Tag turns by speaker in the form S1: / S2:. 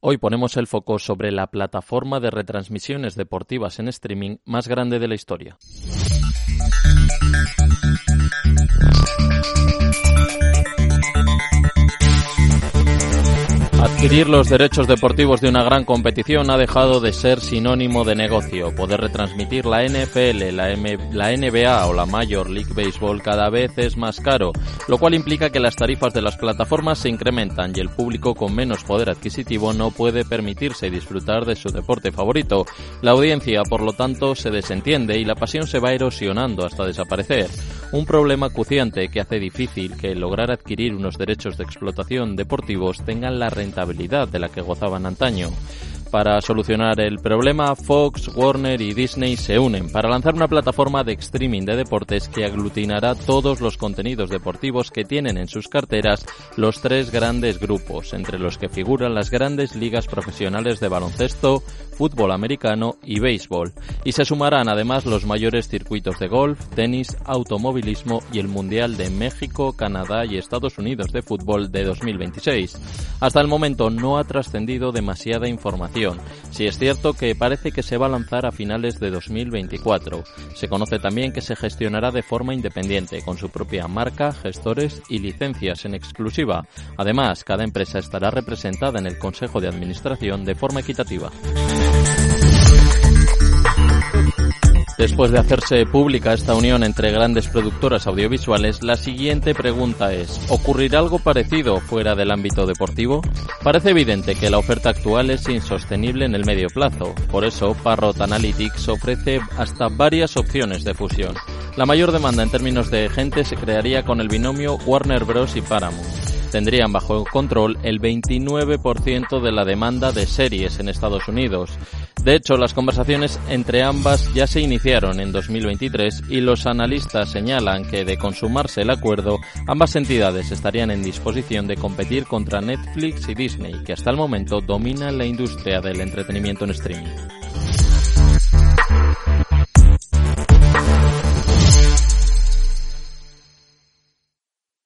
S1: Hoy ponemos el foco sobre la plataforma de retransmisiones deportivas en streaming más grande de la historia. Adquirir los derechos deportivos de una gran competición ha dejado de ser sinónimo de negocio. Poder retransmitir la NFL, la, NBA o la Major League Baseball cada vez es más caro, lo cual implica que las tarifas de las plataformas se incrementan y el público con menos poder adquisitivo no puede permitirse disfrutar de su deporte favorito. La audiencia, por lo tanto, se desentiende y la pasión se va erosionando hasta desaparecer. Un problema acuciante que hace difícil que lograr adquirir unos derechos de explotación deportivos tengan la rentabilidad de la que gozaban antaño. Para solucionar el problema, Fox, Warner y Disney se unen para lanzar una plataforma de streaming de deportes que aglutinará todos los contenidos deportivos que tienen en sus carteras los tres grandes grupos, entre los que figuran las grandes ligas profesionales de baloncesto, fútbol americano y béisbol, y se sumarán además los mayores circuitos de golf, tenis, automovilismo y el Mundial de México, Canadá y Estados Unidos de fútbol de 2026. Hasta el momento no ha trascendido demasiada información si es cierto que parece que se va a lanzar a finales de 2024. Se conoce también que se gestionará de forma independiente, con su propia marca, gestores y licencias en exclusiva. Además, cada empresa estará representada en el Consejo de Administración de forma equitativa. Después de hacerse pública esta unión entre grandes productoras audiovisuales, la siguiente pregunta es, ¿ocurrirá algo parecido fuera del ámbito deportivo? Parece evidente que la oferta actual es insostenible en el medio plazo, por eso Parrot Analytics ofrece hasta varias opciones de fusión. La mayor demanda en términos de gente se crearía con el binomio Warner Bros. y Paramount tendrían bajo control el 29% de la demanda de series en Estados Unidos. De hecho, las conversaciones entre ambas ya se iniciaron en 2023 y los analistas señalan que de consumarse el acuerdo, ambas entidades estarían en disposición de competir contra Netflix y Disney, que hasta el momento dominan la industria del entretenimiento en streaming.